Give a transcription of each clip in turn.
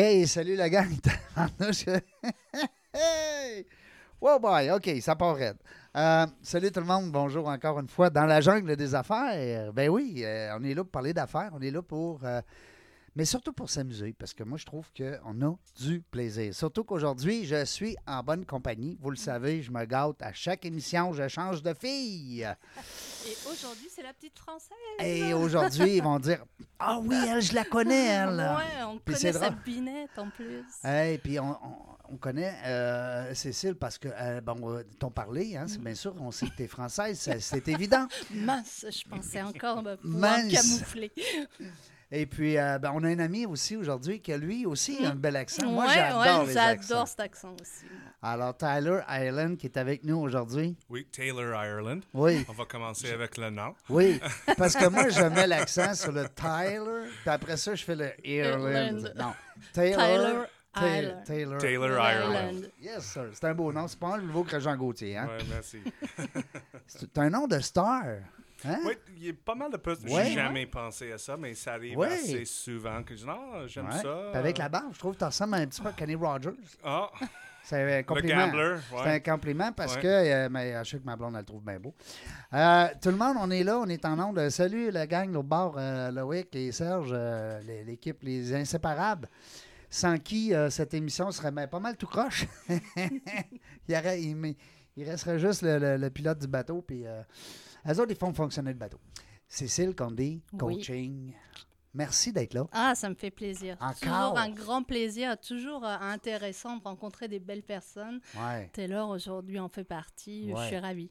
Hey, salut la gang. hey! Wow, boy, OK, ça part. Euh, salut tout le monde, bonjour encore une fois. Dans la jungle des affaires, ben oui, euh, on est là pour parler d'affaires, on est là pour euh, mais surtout pour s'amuser, parce que moi, je trouve qu'on a du plaisir. Surtout qu'aujourd'hui, je suis en bonne compagnie. Vous le savez, je me gâte à chaque émission, je change de fille. Et aujourd'hui, c'est la petite française. Et aujourd'hui, ils vont dire Ah oui, elle, je la connais, elle. Ouais, on connaît sa binette en plus. Et puis, on, connaît euh, Cécile parce que, euh, bon, euh, t'en parlé, hein, c'est bien sûr, on sait que t'es française, c'est évident. Mince, je pensais encore me pouvoir camoufler. Et puis, euh, ben, on a un ami aussi aujourd'hui qui a lui aussi un bel accent. Moi, j'adore les j'adore cet accent aussi. Alors, Tyler Ireland qui est avec nous aujourd'hui. Oui, Taylor Ireland. Oui. On va commencer avec le nom. Oui, parce que moi, je mets l'accent sur le Tyler, puis après ça, je fais le Ireland. Non, Taylor. Taylor. Taylor, Taylor Ireland. Yes, sir. C'est un beau nom. C'est pas un nouveau que Jean Gauthier. Hein? Oui, merci. C'est un nom de star. Hein? Oui, il y a pas mal de postes. Je J'ai jamais pensé à ça, mais ça arrive assez souvent que je dis non, j'aime ça. avec la barbe, je trouve que tu ressembles un petit peu à Kenny Rogers. Ah! C'est un compliment. C'est un compliment parce que euh, mais, je sais que ma blonde, elle le trouve bien beau. Euh, tout le monde, on est là, on est en onde. Salut la gang au bord, euh, Loïc et Serge, l'équipe Les Inséparables, sans qui cette émission serait pas mal tout croche. il, il, resterait juste le, pilote du bateau, puis elles autres, ils font fonctionner le bateau. Cécile Condé, coaching. Merci d'être là. Ah, ça me fait plaisir. Toujours un grand plaisir, toujours euh, intéressant de rencontrer des belles personnes. Ouais. Taylor, aujourd'hui, en fait partie. Je suis ravie.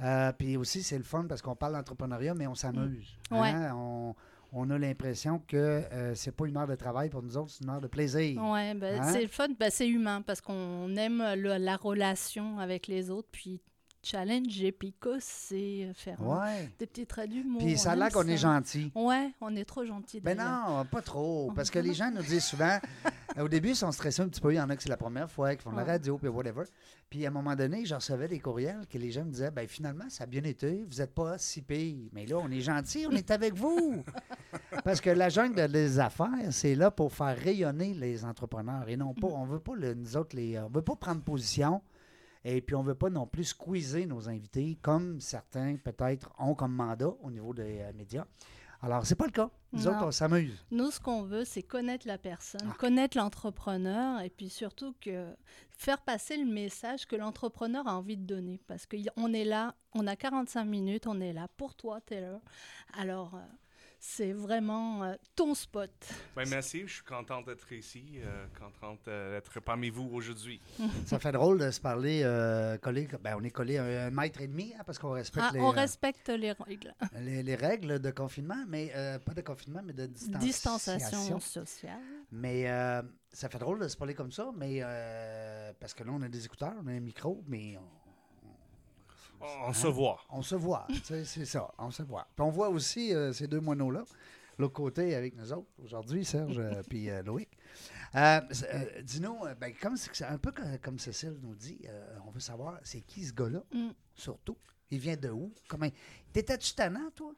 Euh, puis aussi, c'est le fun parce qu'on parle d'entrepreneuriat, mais on s'amuse. Mm. Hein? On, on, a l'impression que euh, c'est pas une heure de travail pour nous autres, c'est une heure de plaisir. Oui, ben, hein? c'est le fun, ben, c'est humain parce qu'on aime la relation avec les autres, puis challenge et puis c'est faire des petits traits d'humour. Puis ça a l'air qu'on est gentil. Ouais, on est trop gentil. Ben non, pas trop. Parce que les gens nous disent souvent, au début, ils sont stressés un petit peu. Il y en a que c'est la première fois, qui font la radio, puis whatever. Puis à un moment donné, je recevais des courriels que les gens me disaient, ben finalement, ça a bien été, vous n'êtes pas si pire. Mais là, on est gentil, on est avec vous. Parce que la jungle des affaires, c'est là pour faire rayonner les entrepreneurs et non pas, on veut pas, nous autres, les, on veut pas prendre position. Et puis, on ne veut pas non plus squeezer nos invités, comme certains peut-être ont comme mandat au niveau des euh, médias. Alors, c'est pas le cas. Nous autres, on s'amuse. Nous, ce qu'on veut, c'est connaître la personne, ah. connaître l'entrepreneur et puis surtout que faire passer le message que l'entrepreneur a envie de donner. Parce qu'on est là, on a 45 minutes, on est là pour toi, Taylor. Alors, euh, c'est vraiment euh, ton spot. Ben, merci, je suis contente d'être ici, euh, contente euh, d'être parmi vous aujourd'hui. Ça fait drôle de se parler collé. Ben, on est collé un, mètre et demi hein, parce qu'on respecte ah, les. On respecte les règles. Les, règles de confinement, mais pas de confinement, mais de distanciation, sociale. Mais ça fait drôle de se parler comme ça, mais parce que là, on a des écouteurs, on a un micro, mais on se voit. On se voit, c'est ça, on se voit. Puis on voit aussi euh, ces deux moineaux-là, l'autre côté avec nous autres, aujourd'hui, Serge et puis euh, Loïc. Euh, dis-nous, ben, comme c'est un peu comme, Cécile nous dit, on veut savoir, c'est qui ce gars-là, mm. surtout? Il vient de où? Comment... T'étais-tu tannant, toi?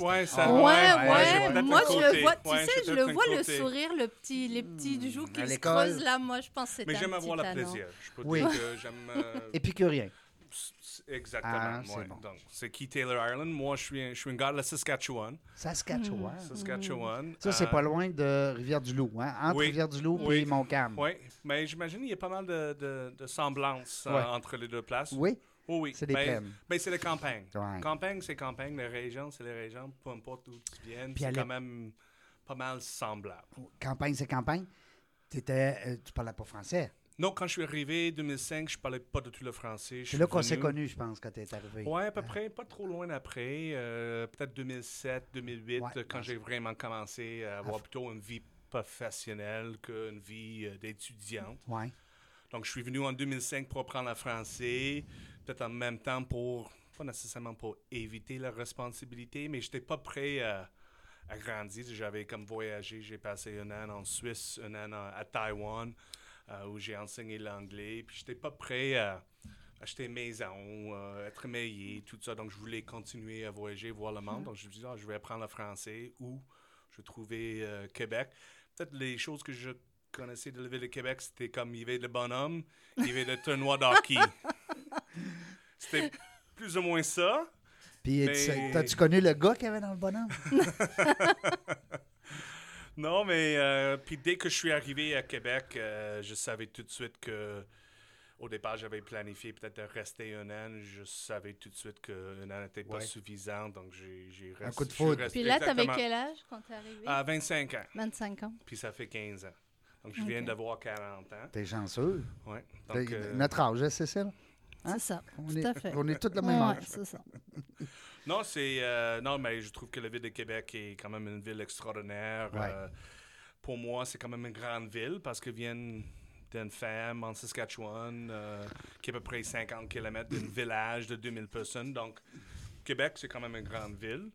Ouais, ça, ouais, ouais. Moi, je le vois, tu sais, je le vois le sourire, le petit, les petits hmm, joues qui se creusent là. Moi, je pense que c'est Mais j'aime avoir le plaisir. Je peux oui. dire que j'aime. Euh... Épicurien. Exactement. Ah, c'est bon. Donc, c'est Key Taylor Ireland. Moi, je suis, je suis un gars de la Saskatchewan. Saskatchewan. Hmm. Saskatchewan. Ça, c'est pas euh, loin de Rivière-du-Loup, hein? Entre Rivière-du-Loup oui. et Montcalm. Oui, mais j'imagine qu'il y a pas mal de, de, de semblances euh, entre les deux places. Oui. Oh oui. C'est des ben, ben c'est la campagne. Campagne, c'est campagne. Les régions, c'est les régions. Peu importe d'où tu viens, c'est quand même pas mal semblable. Campagne, c'est campagne. Étais, euh, tu parlais pas français. Non, quand je suis arrivé en 2005, je parlais pas de tout le français. C'est là qu'on s'est connu, je pense, quand tu es arrivé. Oui, à peu près, pas trop loin après. Euh, peut-être 2007, 2008, quand j'ai vraiment commencé à avoir plutôt une vie professionnelle qu'une vie euh, d'étudiante. Ouais. Donc, je suis venu en 2005 pour apprendre le français peut-être en même temps pour, pas nécessairement pour éviter la responsabilité, mais j'étais pas prêt à, grandir. J'avais comme voyagé, j'ai passé un an en Suisse, un an à Taïwan, euh, où j'ai enseigné l'anglais, puis j'étais pas prêt à acheter maison, euh, être meilleur, tout ça. Donc, je voulais continuer à voyager, voir le monde. Donc, je me suis dit, ah, je vais apprendre le français ou je vais trouver euh, Québec. peut-être les choses que je connaissais de la ville de Québec, c'était comme il y avait le bonhomme, il y avait le tournoi d'hockey. C'était plus ou moins ça. Puis, Mais- t'as-tu connu le gars qu'il y avait dans le bonhomme? Non, mais euh, puis dès que je suis arrivé à Québec, euh, je savais tout de suite que, au départ, j'avais planifié peut-être de rester un an. Je savais tout de suite qu'un an n'était pas Ouais. suffisant, donc j'ai j'ai resté. Un coup de foudre. Puis là, t'avais quel âge quand t'es arrivé? À 25 ans, 25 ans. puis ça fait 15 ans. Donc je viens d'avoir 40 ans. T'es chanceux. Donc, euh, Notre âge, hein, Cécile? Hein? C'est ça. On Tout est, à fait. on est tous le même Ouais, âge. c'est ça. Non, c'est euh, non, mais je trouve que la ville de Québec est quand même une ville extraordinaire. Ouais. Euh, pour moi, c'est quand même une grande ville parce que viennent d'une femme en Saskatchewan, euh, qui est à peu près 50 km d'un village de 2000 personnes. Donc, Québec, c'est quand même une grande ville.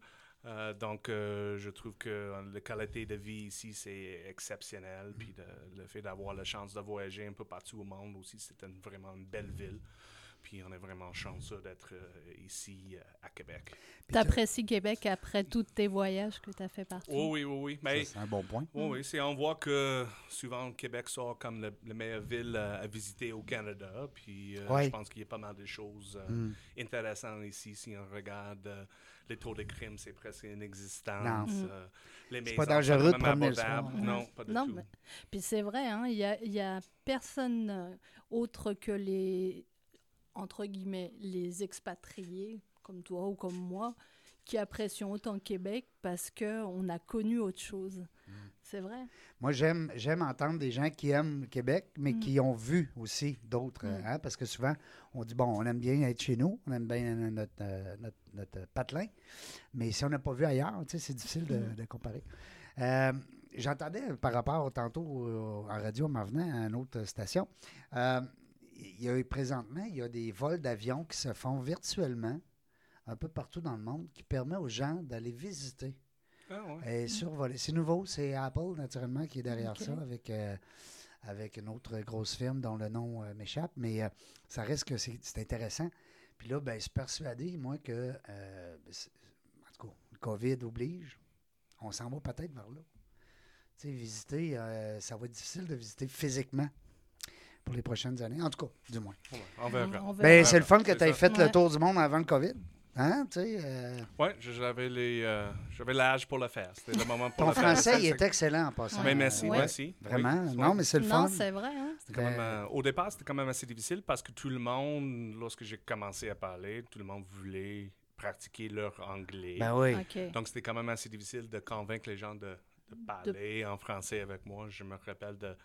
Euh, donc, euh, je trouve que la qualité de vie ici, c'est exceptionnel. Puis de- le fait d'avoir la chance de voyager un peu partout au monde aussi, c'est une- vraiment une belle ville. Puis on est vraiment chanceux d'être euh, ici euh, à Québec. T'apprécies Québec après tous tes voyages que t'as fait partout? Oh oui, oui, oui. Mais ça, C'est un bon point. oui, oui, c'est, on voit que souvent Québec sort comme le- la meilleure ville euh, à visiter au Canada. Puis euh, Ouais. je pense qu'il y a pas mal de choses euh, Mm. intéressantes ici. Si on regarde euh, les taux de crime, c'est presque inexistant. Non. Mm. Les C'est pas maisons sont dangereux de promener le soir. Non, pas du Non, tout. mais- Puis c'est vrai, hein, il y a, il y a personne autre que les, entre guillemets, les expatriés, comme toi ou comme moi, qui apprécions autant Québec parce qu'on a connu autre chose. Mm. C'est vrai? Moi, j'aime, j'aime entendre des gens qui aiment Québec, mais Mm. qui ont vu aussi d'autres. Mm. hein, parce que souvent, on dit, bon, on aime bien être chez nous, on aime bien notre, euh, notre, notre patelin, mais si on n'a pas vu ailleurs, c'est difficile de, de comparer. Euh, J'entendais par rapport tantôt euh, en radio en m'en venant à une autre station, il y a eu présentement, il y a des vols d'avions qui se font virtuellement un peu partout dans le monde qui permet aux gens d'aller visiter Ah, ouais. et survoler. C'est nouveau, c'est Apple, naturellement, qui est derrière ça, avec, euh, avec une autre grosse firme dont le nom euh, m'échappe, mais euh, ça reste que c'est intéressant. Puis là, ben, je suis persuadé, moi, que, euh, ben, en tout cas, le COVID oblige, on s'en va peut-être vers là. Tu sais, visiter, euh, ça va être difficile de visiter physiquement pour les prochaines années, en tout cas, du moins. Ouais, on verra. On Ben, c'est le fun que tu aies fait le tour du monde avant le COVID. Hein, tu sais, euh, Ouais, je- j'avais les, euh, j'avais l'âge pour le faire. C'était le moment pour ton le faire. français, il est excellent en passant. Mais merci, Ouais. merci. Vraiment? Oui, non, oui. mais c'est le non, fun. c'est vrai. Hein? C'était quand même, euh, au départ, c'était quand même assez difficile parce que tout le monde, lorsque j'ai commencé à parler, tout le monde voulait pratiquer leur anglais. Ben oui. Donc, c'était quand même assez difficile de convaincre les gens de, de parler en français avec moi. Je me rappelle de de-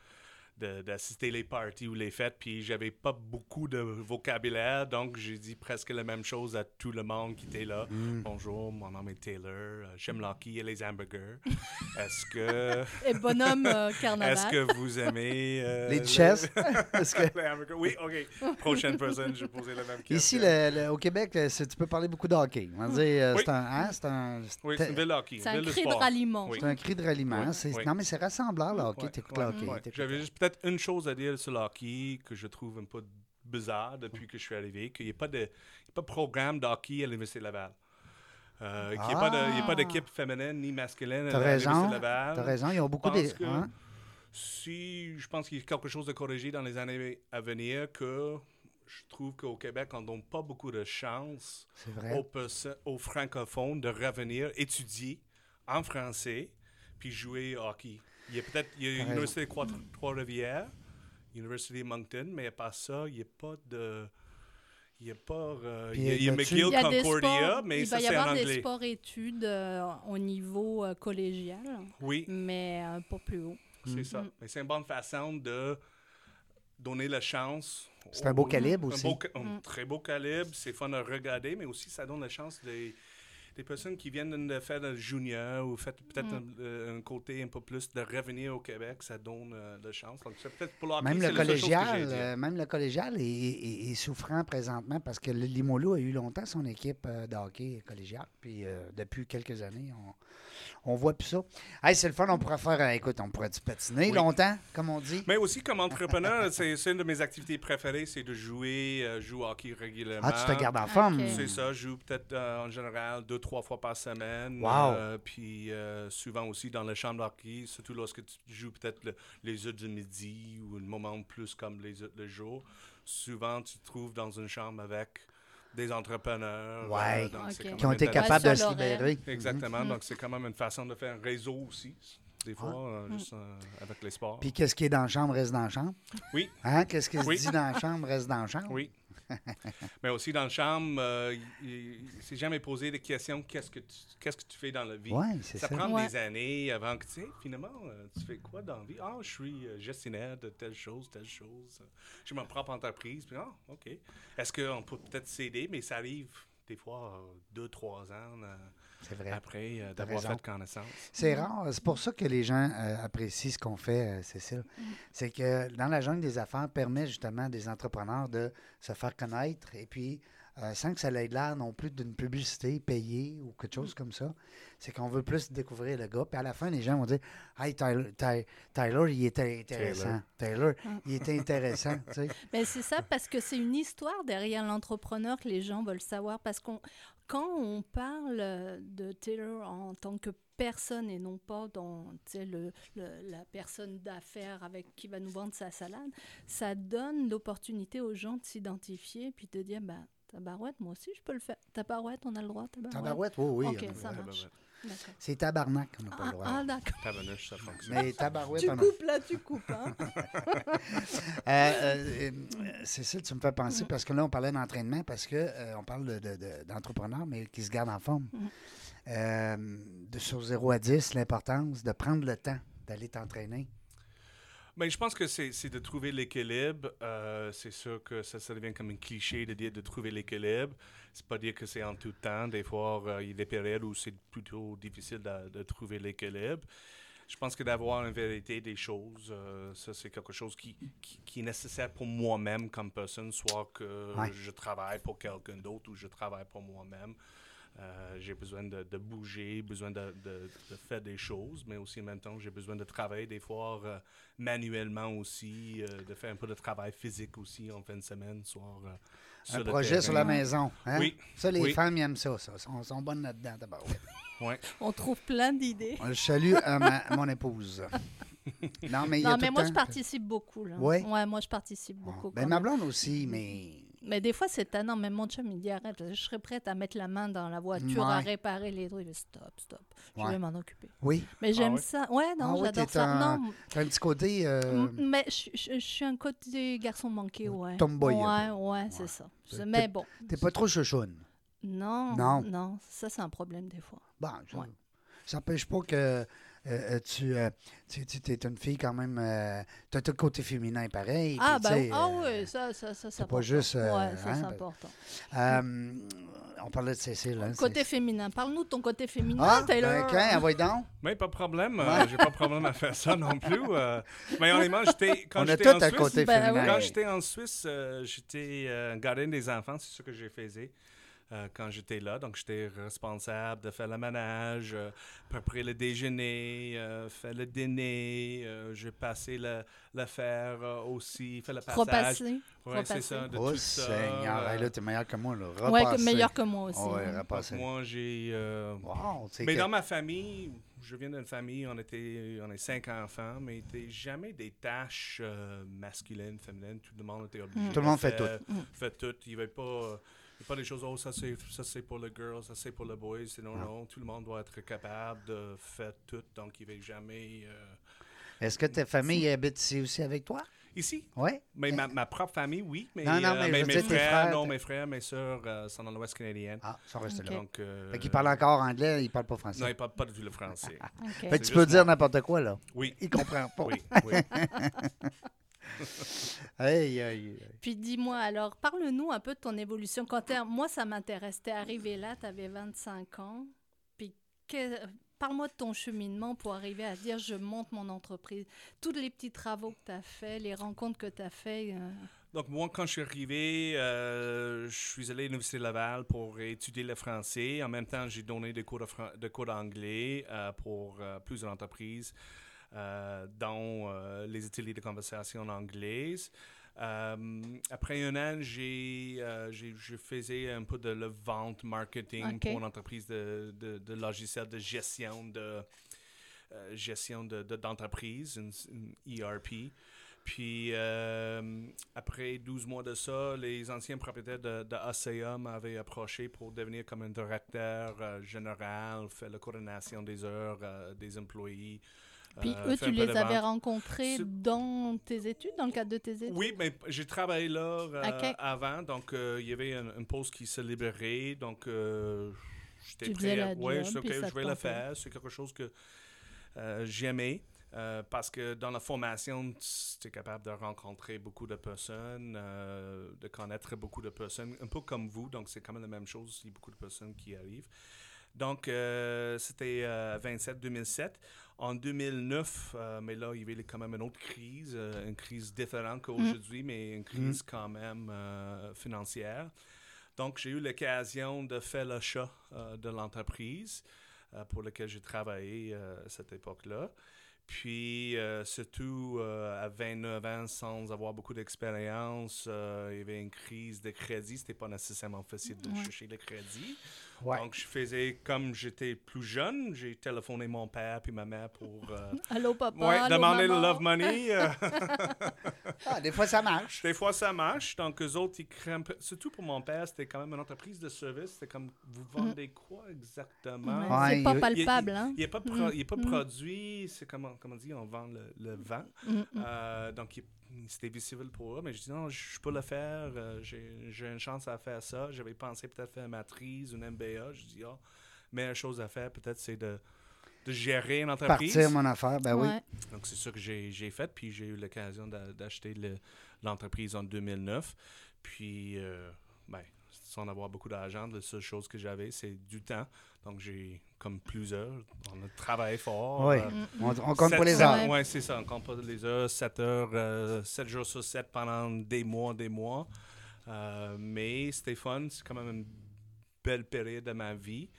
d'assister les parties ou les fêtes, puis j'avais pas beaucoup de vocabulaire, donc j'ai dit presque la même chose à tout le monde qui était là. Mm. Bonjour, mon nom est Taylor, euh, j'aime l'hockey et les hamburgers. Est-ce que, Et bonhomme euh, carnaval. est-ce que vous aimez... euh, Les? Est-ce que- les hamburgers? Oui, OK. Prochaine personne, je vais poser la même question. Ici, le- le- au Québec, tu peux parler beaucoup de hockey. On va dire, Oui. c'est un, hein, c'est un, Oui, c'est- de hockey. C'est un cri de ralliement. C'est un cri de ralliement. Non, mais c'est rassembleur, le hockey. Ouais, Tu écoutes ouais, le hockey. t'écoutes J'avais juste peut-être une chose à dire sur le hockey que je trouve un peu bizarre depuis que je suis arrivé, qu'il n'y a pas de, il a pas de programme de hockey à l'Université Laval. Euh, qu'il n'y a pas il d'équipe féminine ni masculine à l'Université Laval. T'as raison, ils ont beaucoup de. hein? Si je pense qu'il y a quelque chose de corrigé dans les années à venir, que je trouve qu'au Québec, on ne donne pas beaucoup de chance aux, aux francophones de revenir étudier en français puis jouer au hockey. Il y a peut-être il y l'Université de Trois- Trois-Rivières, l'Université de Moncton, mais à part ça, il n'y a pas de. Il n'y a pas. euh, il y a, il y a McGill Il y a des Concordia, sports, mais il ça, va y c'est en avoir des anglais. sports-études euh, au niveau euh, collégial, Oui, mais euh, pas plus haut. c'est Mm. ça. Mm. Mais c'est une bonne façon de donner la chance. C'est un beau calibre un aussi. beau ca- un Mm. très beau calibre, c'est fun à regarder, mais aussi ça donne la chance des, des personnes qui viennent de faire le junior ou fait peut-être Mm. un, euh, un côté un peu plus de revenir au Québec, ça donne euh, la chance. Donc c'est peut-être pour le hockey, Même le, collégial, euh, même le collégial est, est- est souffrant présentement parce que Limolo a eu longtemps son équipe euh, de hockey collégial. Puis euh, depuis quelques années, on, on voit plus ça. Hey, c'est le fun, on pourrait faire, euh, écoute, on pourrait patiner Oui. longtemps, comme on dit? Mais aussi comme entrepreneur, c'est c'est une de mes activités préférées, c'est de jouer, euh, jouer au hockey régulièrement. Ah, tu te gardes en forme. C'est ça, je joue peut-être euh, en général deux, trois fois par semaine. Wow. Euh, puis euh, souvent aussi dans la chambre d'hockey, surtout lorsque tu joues peut-être le- les heures du midi ou le moment plus comme les heures le jour. Souvent, tu te trouves dans une chambre avec des entrepreneurs. Ouais. quand Qui ont été capables de se libérer. Exactement. Mhm. Donc, c'est quand même une façon de faire un réseau aussi, des fois, euh, Mhm. juste euh, avec les sports. Puis qu'est-ce qui est dans la chambre reste dans la chambre? Oui. Hein? Qu'est-ce qui se Oui. dit dans la chambre reste dans la chambre? Oui. Mais aussi dans la chambre, euh, c'est jamais posé des questions qu'est-ce que tu, qu'est-ce que tu fais dans la vie? Ça. Ça prend Ouais. des années avant que tu sais, finalement, euh, tu fais quoi dans la vie? Ah, je suis euh, gestionnaire de telle chose, telle chose. J'ai ma propre entreprise. Puis, ah, OK. Est-ce qu'on peut peut-être s'aider? Mais ça arrive des fois euh, deux, trois ans euh, C'est vrai. après euh, d'avoir fait connaissance. C'est rare. C'est pour ça que les gens euh, apprécient ce qu'on fait, euh, Cécile. C'est que dans la jungle des affaires permet justement des entrepreneurs de se faire connaître et puis euh, sans que ça ait l'air non plus d'une publicité payée ou quelque chose comme ça. C'est qu'on veut plus découvrir le gars. Puis à la fin, les gens vont dire Hey, Tyler, Ty- Tyler, il était intéressant. Tyler, il était intéressant. tu sais. Mais c'est ça parce que c'est une histoire derrière l'entrepreneur que les gens veulent savoir. Parce qu'on quand on parle euh, de Taylor en tant que personne et non pas dans le, le- la personne d'affaires avec qui va nous vendre sa salade, ça donne l'opportunité aux gens de s'identifier puis de dire ben tabarouette, moi aussi je peux le faire. Tabarouette, on a le droit, tabarouette. Tabarouette, oui, oui. Ok, ça marche. C'est tabarnak qu'on n'a pas Ah, le droit. ah, d'accord. Tabarnouche, ça fonctionne. Mais tabarouette, Tu on a- coupes là, tu coupes. Hein? Euh, euh, euh, Cécile, tu me fais penser, parce que là, on parlait d'entraînement, parce que euh, on parle de- de- de- d'entrepreneurs, mais qui se gardent en forme. Euh, de sur 0 à 10, l'importance de prendre le temps d'aller t'entraîner. Ben, je pense que c'est c'est de trouver l'équilibre. Euh, c'est sûr que ça, ça devient comme un cliché de dire de trouver l'équilibre. C'est pas dire que c'est en tout temps. Des fois, euh, il y a des périodes où c'est plutôt difficile de, de trouver l'équilibre. Je pense que d'avoir une vérité des choses, euh, ça c'est quelque chose qui, qui, qui est nécessaire pour moi-même comme personne, soit que Ouais. je travaille pour quelqu'un d'autre ou je travaille pour moi-même. Euh, j'ai besoin de, de bouger, besoin de, de- de faire des choses, mais aussi en même temps, j'ai besoin de travailler des fois euh, manuellement aussi, euh, de faire un peu de travail physique aussi en fin de semaine, soir. euh, sur Un projet sur la maison. hein? Oui. Ça, les Oui. femmes, ils aiment ça. ça. Sont, sont bonnes là-dedans. tabarouette. Ouais. On trouve plein d'idées. Je salue à ma- mon épouse. Non, mais il y a Non, tout mais moi, temps- je participe beaucoup. Là. Ouais? Ouais, moi, je participe beaucoup. Ben, ma blonde aussi, mais Mais des fois, c'est tannant. Même mon chum, il dit arrête. Je serais prête à mettre la main dans la voiture, à Ouais. réparer les trucs. Il dit, Stop, stop. Je Ouais. vais m'en occuper. oui, Mais j'aime ouais? ça. Ouais, non, Ah j'adore t'es ça. un- Non, t'as un petit côté. euh, mais je, je- je suis un côté garçon manqué, ouais. Tomboy, Ouais, ouais, c'est Ouais. ça. Mais bon. T'es pas trop chouchoune. Non, Non? non, ça, c'est un problème des fois. Bon, ça Ouais. n'empêche pas que euh, euh, tu, euh, tu, tu es une fille quand même. tu as tout le côté féminin pareil. Ah, puis, ben, tu sais, ah euh, oui, ça, ça, ça, c'est pas important. juste, euh, ouais, ça, hein, c'est ben- important. euh, on parlait de Cécile. Hein, Côté féminin. Parle-nous de ton côté féminin, Ah, Taylor. ben, quand, envoie donc. Mais pas de problème, euh, j'ai pas de problème à faire ça non plus. euh. mais honnêtement, j'étais quand On a j'étais tout en un Suisse, côté Ben, féminin. Quand j'étais en Suisse, euh, j'étais euh, gardien des enfants, c'est ce que j'ai faisais euh, quand j'étais là. Donc, j'étais responsable de faire le ménage, euh, préparer le déjeuner, euh, faire le dîner. euh, j'ai passé euh, aussi, fait le passage. Repasser. Ouais, c'est ça, de Oh, tout ça. Seigneur. euh, Hey, là, t'es meilleur que moi. Là. Repasser. meilleur que moi aussi. Ouais, repasser. moi, j'ai... euh, Wow, mais que- dans ma famille, je viens d'une famille, on était, on est cinq enfants, mais il n'était jamais des tâches euh, masculines, féminines. Tout le monde était obligé. Mm. Tout le de monde fait faire- tout. Mm. Fait tout. Il n'y avait pas, euh, avait pas des choses, oh, ça c'est, ça c'est pour le girl, ça c'est pour le boy. C'est non, Non. non. Tout le monde doit être capable de faire tout. Donc, il n'y avait jamais. euh, Est-ce que ta famille habite ici aussi avec toi? Ici, Oui. mais ma, ma propre famille, oui. Mais, Non, non, euh, mais je mais mes frères, frères, non, mes frères, mes soeurs euh, sont dans l'Ouest canadien. Ah, ils sont restés Ok. là. Donc, euh, Fait qu'ils parlent encore anglais, ils parlent pas français. Non, ils ne parlent pas du tout le français. OK. fait que tu peux dire n'importe quoi, là. Oui. Ils comprennent pas. Oui, oui. Aïe, aïe, aïe. Puis dis-moi alors, parle-nous un peu de ton évolution. Quand moi, ça m'intéresse. T'es arrivé là, tu avais 25 ans. Puis que- parle-moi de ton cheminement pour arriver à dire je monte mon entreprise. Tous les petits travaux que tu as faits, les rencontres que tu as faites. euh, Donc, moi, quand je suis arrivé, euh, je suis allé à l'Université Laval pour étudier le français. En même temps, j'ai donné des cours de, fran- de cours d'anglais euh, pour euh, plusieurs entreprises, euh, dont euh, les ateliers de conversation en anglaise. après un an, j'ai, je faisais un peu de la vente marketing pour une entreprise de, de, de logiciels de gestion de gestion de, d'entreprise, une, ERP. Puis après 12 mois de ça, les anciens propriétaires de, de m'avaient approché pour devenir comme un directeur général, faire la coordination des heures des employés. Puis euh, eux, tu les avais rencontrés dans tes études, dans le cadre de tes études? Oui, mais j'ai travaillé là euh, avant, donc euh, il y avait un, poste qui se libérait, donc j'étais prêt à... Oui, je vais le faire, c'est quelque chose que j'aimais. parce que dans la formation, tu es capable de rencontrer beaucoup de personnes, de connaître beaucoup de personnes, un peu comme vous, donc c'est quand même la même chose, il y a beaucoup de personnes qui arrivent. Donc, c'était 27-2007. En 2009, euh, mais là, il y avait quand même une autre crise, euh, une crise différente qu'aujourd'hui, mm. mais une crise mm. quand même euh, financière. Donc, j'ai eu l'occasion de faire l'achat de l'entreprise pour laquelle j'ai travaillé à cette époque-là. Puis, surtout à 29 ans, sans avoir beaucoup d'expérience, il y avait une crise de crédit. C'était pas nécessairement facile de chercher le crédit. Donc, je faisais comme j'étais plus jeune, j'ai téléphoné mon père puis ma mère pour. Euh, allô, papa. Ouais, demander le love money. Ah, des fois, ça marche. Des fois, ça marche. Donc, eux autres, ils craignent. Surtout pour mon père, c'était quand même une entreprise de service. C'était comme, vous vendez quoi exactement? c'est pas palpable, hein? Il n'y a, pas, de pas mm. produit. C'est comment, comment dire, on vend le, le vent. Mm, mm. Euh, donc, il c'était visible pour eux, mais je dis non, je peux le faire, euh, j'ai une chance à faire ça. J'avais pensé peut-être faire une matrice, une MBA. Je dis, ah, meilleure chose à faire, peut-être, c'est de, de, gérer une entreprise. Partir mon affaire, ben oui. Donc, c'est ça que j'ai fait, puis j'ai eu l'occasion d'acheter l'entreprise en 2009. Puis, euh, ben, sans avoir beaucoup d'argent, la seule chose que j'avais, c'est du temps. Donc, j'ai comme plusieurs. On a travaillé fort. Oui, euh, on, compte pas les heures. Oui, c'est ça. On compte pas les heures. 7 heures, 7 euh, jours sur 7 pendant des mois, des mois. Euh, mais c'était fun. C'est quand même une belle période de ma vie.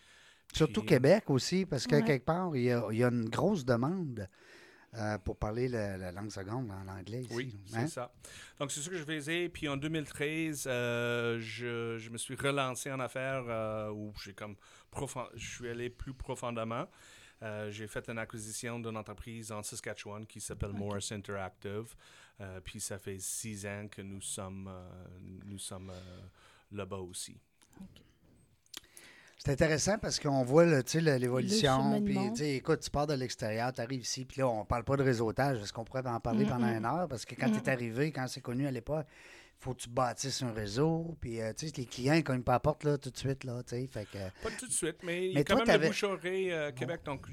Surtout Québec aussi, parce que quelque part, il y, a, il y a une grosse demande. Euh, pour parler la, langue seconde, en anglais ici. Oui, c'est hein? ça. Donc, c'est ce que je faisais. Puis en 2013, euh, je, je, me suis relancé en affaires euh, où j'ai comme je suis allé plus profondément. j'ai fait une acquisition d'une entreprise en Saskatchewan qui s'appelle Morris Interactive. puis ça fait six ans que nous sommes, nous sommes là-bas aussi. C'est intéressant parce qu'on voit l'évolution. Puis, écoute, tu pars de l'extérieur, tu arrives ici, puis là, on parle pas de réseautage. Est-ce qu'on pourrait en parler pendant une heure? Parce que quand tu es arrivé, quand c'est connu à l'époque, il faut que tu bâtisses un réseau. Puis, euh, tu sais, les clients, ils cognent pas la porte là, tout de suite. Là, fait que, pas tout de suite, mais, il y a quand même le bouche euh, Québec. Donc,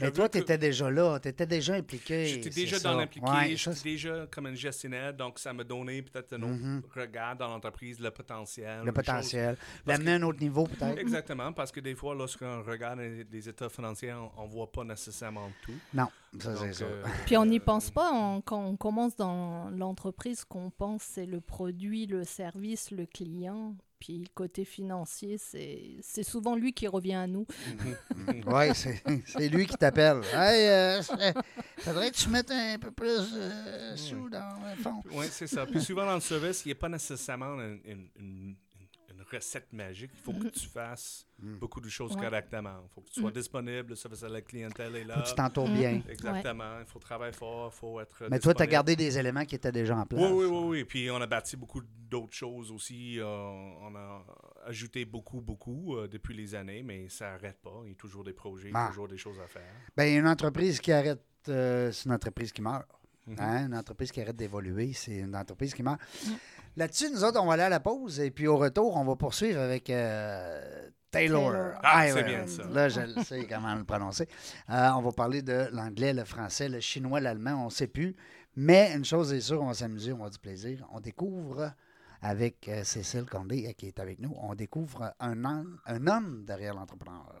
mais toi, tu étais déjà là, tu étais déjà impliqué. J'étais déjà dans l'impliqué, j'étais déjà comme un gestionnaire, donc ça m'a donné peut-être un autre mm-hmm. regard dans l'entreprise, le potentiel. Le potentiel. L'amener à un autre niveau, peut-être. Exactement, parce que des fois, lorsqu'on regarde les, états financiers, on ne voit pas nécessairement tout. Non, ça c'est ça. Euh, Puis on n'y pense pas quand on commence dans l'entreprise, qu'on pense c'est le produit, le service, le client. Puis côté financier, c'est souvent lui qui revient à nous. oui, c'est lui qui t'appelle. Hey, euh, faudrait que tu mettes un peu plus euh, sous dans le fond. Oui, c'est ça. Puis souvent dans le service, il n'y a pas nécessairement une recette magique. Il faut que tu fasses mm. beaucoup de choses correctement. Il faut que tu sois mm. disponible, le service à la clientèle est là. Faut que tu t'entoures bien. Mm. Exactement. Il faut travailler fort, il faut être. Mais toi, tu as gardé des éléments qui étaient déjà en place. Oui, oui, oui. oui. Puis on a bâti beaucoup d'autres choses aussi. Euh, on a ajouté beaucoup, beaucoup euh, depuis les années, mais ça n'arrête pas. Il y a toujours des projets, ah. toujours des choses à faire. Bien, une entreprise qui arrête, euh, c'est une entreprise qui meurt. Mm-hmm. Hein? Une entreprise qui arrête d'évoluer, c'est une entreprise qui meurt. Là-dessus, nous autres, on va aller à la pause et puis au retour, on va poursuivre avec euh, Taylor. Ah, c'est bien ça. Là, je sais comment le prononcer. Euh, on va parler de l'anglais, le français, le chinois, l'allemand, on ne sait plus. Mais une chose est sûre, on va s'amuser, on va du plaisir. On découvre avec euh, Cécile Condé qui est avec nous, on découvre un homme derrière l'entrepreneur.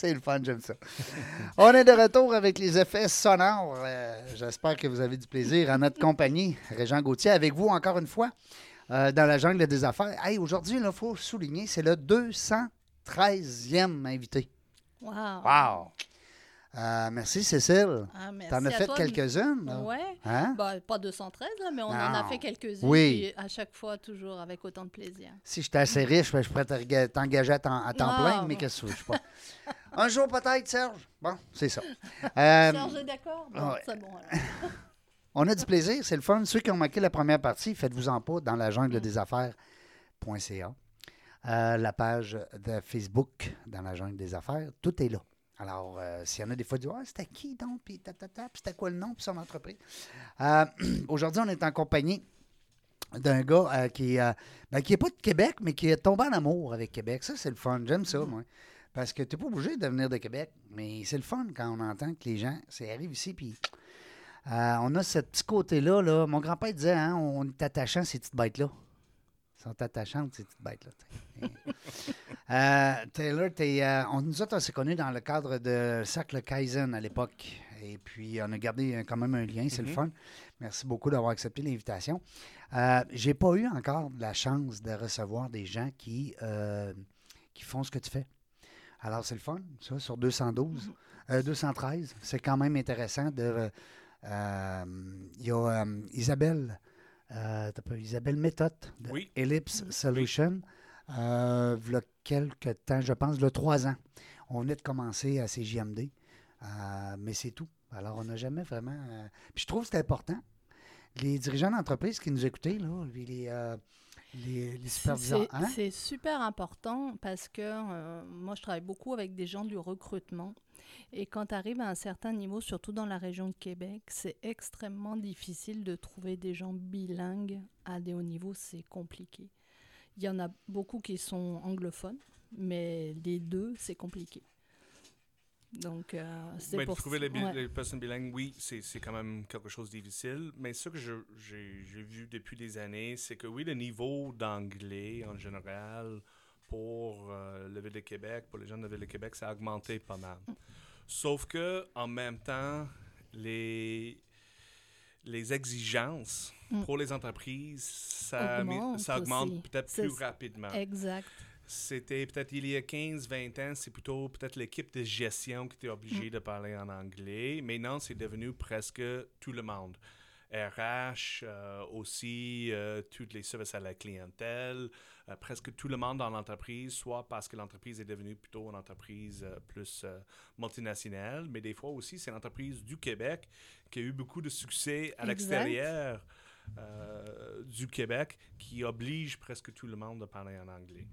C'est le fun, j'aime ça. On est de retour avec les effets sonores. Euh, J'espère que vous avez du plaisir en notre compagnie. Régent Gauthier avec vous encore une fois euh, dans la jungle des affaires. Hey, Aujourd'hui, il faut souligner, c'est le 213e invité. Wow. Wow! Euh, merci, Cécile. Ah, merci T'en as fait quelques-unes. Ouais. Hein? Bah, pas 213, là, mais on en a fait quelques-unes. Oui. À chaque fois, toujours avec autant de plaisir. Si j'étais assez riche, ben, je pourrais t'enga- t'engager à temps, à temps Ah, plein, mais qu'est-ce que tu je sais pas. Un jour peut-être, Serge? Bon, c'est ça. Euh, Serge est d'accord? Bon, ouais. c'est bon. alors. on a du plaisir, c'est le fun. Ceux qui ont manqué la première partie, faites-vous-en pas dans la jungle des affaires.ca. Euh, la page de Facebook dans la jungle des affaires, tout est là. Alors, euh, s'il y en a des fois, disent Ah, c'était qui donc? Puis ta, ta, ta, puis c'était quoi le nom? Puis son entreprise Euh, Aujourd'hui, on est en compagnie d'un gars euh, qui n'est ben, qui est pas de Québec, mais qui est tombé en amour avec Québec. Ça, c'est le fun. J'aime ça, moi. Parce que tu n'es pas obligé de venir de Québec, mais c'est le fun quand on entend que les gens ça arrive ici, puis on a ce petit côté-là. Là. Mon grand-père disait hein, on est attachant, ces petites bêtes-là. Sont attachantes, ces petites bêtes-là. Euh, Taylor, euh, on, nous autres, on s'est connus dans le cadre de Cercle Kaizen à l'époque. Et puis, on a gardé euh, quand même un lien, c'est le fun. Merci beaucoup d'avoir accepté l'invitation. Euh, J'ai pas eu encore la chance de recevoir des gens qui, qui font ce que tu fais. Alors, c'est le fun, ça, sur 212. Euh, 213, c'est quand même intéressant de. Il y a Isabelle, euh, t'as pas- Isabelle Méthode de Oui. Ellipse Solution. Euh, v'là quelques temps, je pense, le trois ans. On venait de commencer à CJMD, euh, mais c'est tout. Alors, on n'a jamais vraiment. euh, Puis je trouve que c'est important. Les dirigeants d'entreprise qui nous écoutaient, là, les, les, euh, les, les superviseurs. C'est hein? c'est super important parce que euh, moi, je travaille beaucoup avec des gens du recrutement. Et quand tu arrives à un certain niveau, surtout dans la région de Québec, c'est extrêmement difficile de trouver des gens bilingues à des hauts niveaux. C'est compliqué. Il y en a beaucoup qui sont anglophones, mais les deux, c'est compliqué. Donc, euh, c'est Mais pour trouver les, bi- ouais. les personnes bilingues, oui, c'est quand même quelque chose de difficile. Mais ce que j'ai vu depuis des années, c'est que oui, le niveau d'anglais en général pour euh, le Ville de Québec, pour les gens de la Ville de Québec, ça a augmenté pas mal. Sauf que en même temps, les, les exigences Mm. pour les entreprises, ça, Augmente ça augmente peut-être plus rapidement. Exact. C'était peut-être il y a 15-20 ans, c'est plutôt peut-être l'équipe de gestion qui était obligée de parler en anglais. Maintenant, c'est devenu presque tout le monde. RH, euh, aussi, euh, tous les services à la clientèle, euh, presque tout le monde dans l'entreprise, soit parce que l'entreprise est devenue plutôt une entreprise euh, plus euh, multinationale, mais des fois aussi, c'est l'entreprise du Québec qui a eu beaucoup de succès à l'extérieur du Québec qui oblige presque tout le monde de parler en anglais.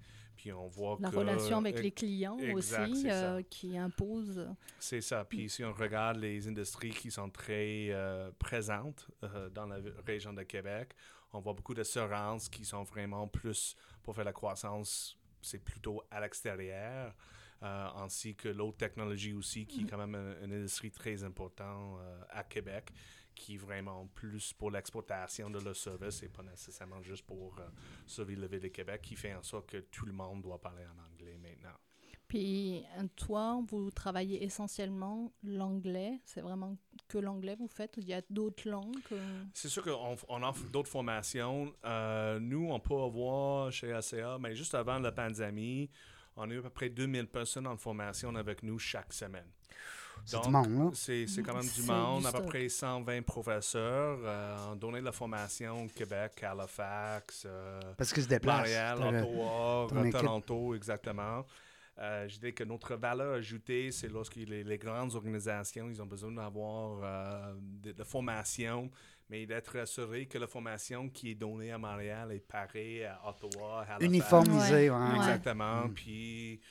Puis on voit La que... relation avec euh, les clients exact, aussi, euh, qui impose. C'est ça. Puis si on regarde les industries qui sont très euh, présentes euh, dans la région de Québec, on voit beaucoup d'assurances qui sont vraiment plus pour faire la croissance, c'est plutôt à l'extérieur, euh, ainsi que l'autre technologie aussi, qui est quand même une, une industrie très importante euh, à Québec, qui est vraiment plus pour l'exploitation de leur service et pas nécessairement juste pour euh, servir le ville de Québec, qui fait en sorte que tout le monde doit parler en anglais maintenant. Puis euh, toi, vous travaillez essentiellement l'anglais. C'est vraiment que l'anglais vous faites. Il y a d'autres langues. C'est sûr qu'on on offre d'autres formations. Euh, nous, on peut avoir chez ACA, mais juste avant la pandémie, on a eu à peu près 2000 personnes en formation avec nous chaque semaine. C'est du Donc, monde, là. C'est c'est quand même du monde, à peu près 120 professeurs. Euh, on donnait de la formation au Québec, Halifax, euh, Parce qu'ils se déplacent. Montréal, Ottawa. Toronto, exactement. Euh, je dis que notre valeur ajoutée, c'est lorsque les, les grandes organisations, ils ont besoin d'avoir euh, de, de formation, mais d'être assuré que la formation qui est donnée à Montréal est pareille à Ottawa, Halifax. Uniformisé, Ouais. Exactement. Puis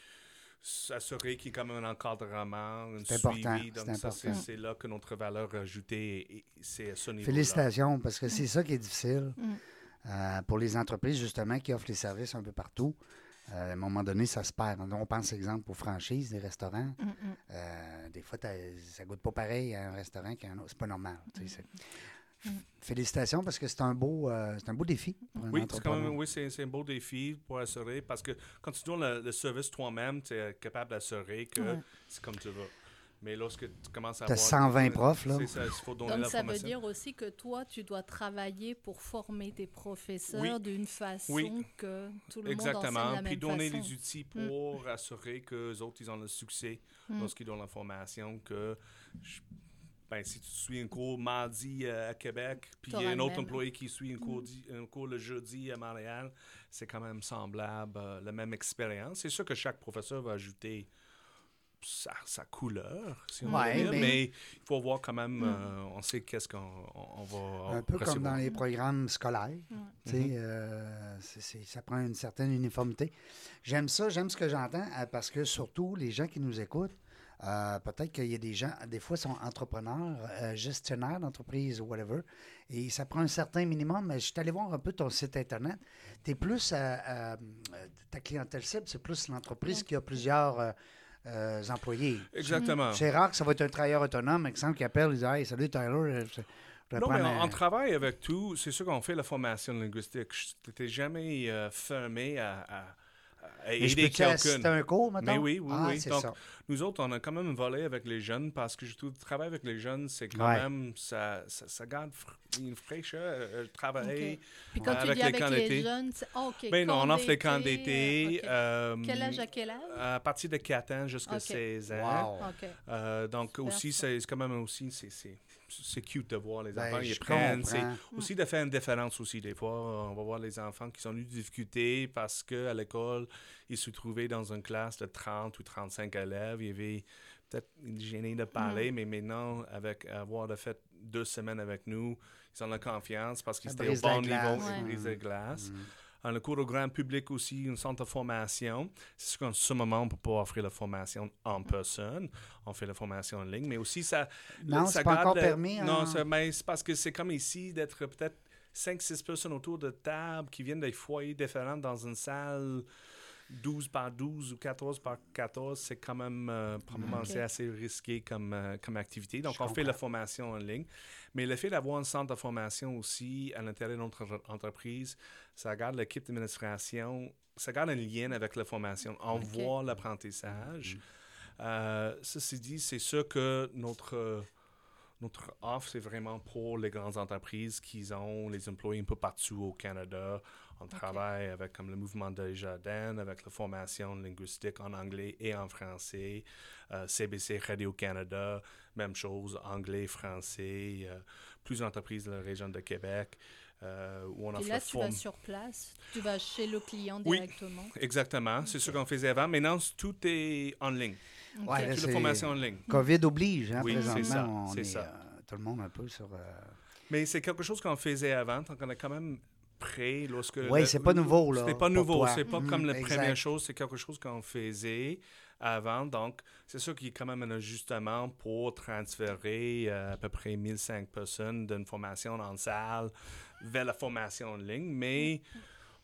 s'assurer qu'il y ait comme un encadrement, un C'est important, suivi. Donc, c'est ça, c'est là que notre valeur ajoutée, est- est- c'est à ce niveau Félicitations, parce que c'est ça qui est difficile Mm. euh, pour les entreprises, justement, qui offrent les services un peu partout. Euh, à un moment donné, ça se perd. On pense, exemple, aux franchises des restaurants. Mm, mm. Euh, des fois, ça goûte pas pareil à un restaurant qu'à un autre. C'est pas normal. Mm. Félicitations, parce que c'est un beau, euh, c'est un beau défi pour un Oui, c'est quand même- oui, c'est c'est un beau défi pour assurer parce que quand tu donnes le, le service toi-même, tu es capable d'assurer que Ouais. c'est comme tu veux. Mais lorsque tu commences à T'as avoir... 120 profs, là. C'est ça, il faut donner Donc, la ça veut dire aussi que toi, tu dois travailler pour former tes professeurs Oui. d'une façon Oui. que tout le monde enseigne Exactement. la Puis même donner façon. les outils pour assurer que les autres, ils ont le succès Mm. lorsqu'ils donnent la formation. Que je- ben, si tu suis un cours mardi euh, à Québec, puis il y a un autre même. employé qui suit un cours, Mm. di- un cours le jeudi à Montréal, c'est quand même semblable, euh, la même expérience. C'est sûr que chaque professeur va ajouter sa, sa couleur, si on Ouais, veut dire, mais- mais il faut voir quand même, Mm. euh, on sait qu'est-ce qu'on on- on va Un peu comme dans les programmes scolaires. Ouais. Tu sais, c'est- c'est- ça prend une certaine uniformité. J'aime ça, j'aime ce que j'entends, parce que surtout, les gens qui nous écoutent, euh, peut-être qu'il y a des gens, des fois, sont entrepreneurs, euh, gestionnaires d'entreprise ou whatever, et ça prend un certain minimum. Mais je suis allé voir un peu ton site Internet. Tu es plus, euh, euh, ta clientèle cible, c'est plus l'entreprise qui a plusieurs euh, euh, employés. Exactement. C'est rare que ça va être un travailleur autonome, exemple, qui appelle et dit Hey, salut Tyler, je, je Non, mais on, un- on travaille avec tout. C'est sûr qu'on fait la formation linguistique. Je n'étais jamais euh, fermé à, à- Mais je assister à un cours, maintenant? Mais oui, oui, ah, oui. Donc, ça. Nous autres, on a quand même volé avec les jeunes parce que je trouve que travailler avec les jeunes, c'est quand Ouais. même, ça, ça, ça garde une fraîcheur, euh, travailler. Ok. Puis quand tu avec dis les avec camps d'été. jeunes, c'est ah, OK. Ben non, on offre les camps d'été, euh, Quel âge à quel âge? À partir de 4 ans jusqu'à Ok. 16 ans. Wow. OK. Euh, donc Super, aussi, c'est quand même aussi, c'est- c'est cute de voir les Ben, enfants, ils je prennent. C'est comprends. aussi de faire une différence aussi. Des fois, on va voir les enfants qui sont eu des difficultés parce qu'à l'école, ils se trouvaient dans une classe de 30 ou 35 élèves. Il y avait peut-être une gêné de parler, mais maintenant, avec avoir de fait deux semaines avec nous, ils ont la confiance parce qu'ils étaient au bon niveau, Ouais. ils brisent la glace. Mm. Le cours au grand public aussi, une centre de formation. C'est sûr qu'en ce moment, on ne peut pas offrir la formation en personne. On fait la formation en ligne, mais aussi ça... Non, ça c'est pas encore le- permis. Non, en- ça- mais c'est parce que c'est comme ici d'être peut-être 5-6 personnes autour de table qui viennent des foyers différents dans une salle 12 par 12 ou 14 par 14. C'est quand même euh, probablement Ok. c'est assez risqué comme, euh, comme activité. Donc, Je on fait la formation en ligne. Mais le fait d'avoir un centre de formation aussi à l'intérieur de notre en- entreprise, ça garde l'équipe d'administration, ça garde un lien avec la formation. On voit l'apprentissage. Euh, ceci dit, c'est sûr que notre, notre offre, c'est vraiment pour les grandes entreprises qui ont les employés un peu partout au Canada. On travaille avec comme le mouvement de Jardin, avec la formation linguistique en anglais et en français. Euh, CBC Radio-Canada, même chose, anglais, français. euh, plusieurs entreprises de la région de Québec euh, où on Puis offre là, tu vas sur place, tu vas chez le client Oui. directement. Exactement, c'est ce qu'on faisait avant. Maintenant, tout est en ligne. OK. Ouais, là, Toute la formation en ligne. COVID oblige, hein, Oui, présentement. c'est ça, est, ça. euh, tout le monde un peu sur... euh, Mais c'est quelque chose qu'on faisait avant, donc on est quand même prêt lorsque... Oui, c'est pas nouveau, là, C'était pas nouveau, c'est pas Mhm, comme la exact. première chose, c'est quelque chose qu'on faisait avant, donc c'est sûr qu'il y a quand même un ajustement pour transférer euh, à peu près 1500 personnes d'une formation en salle vers la formation en ligne, mais...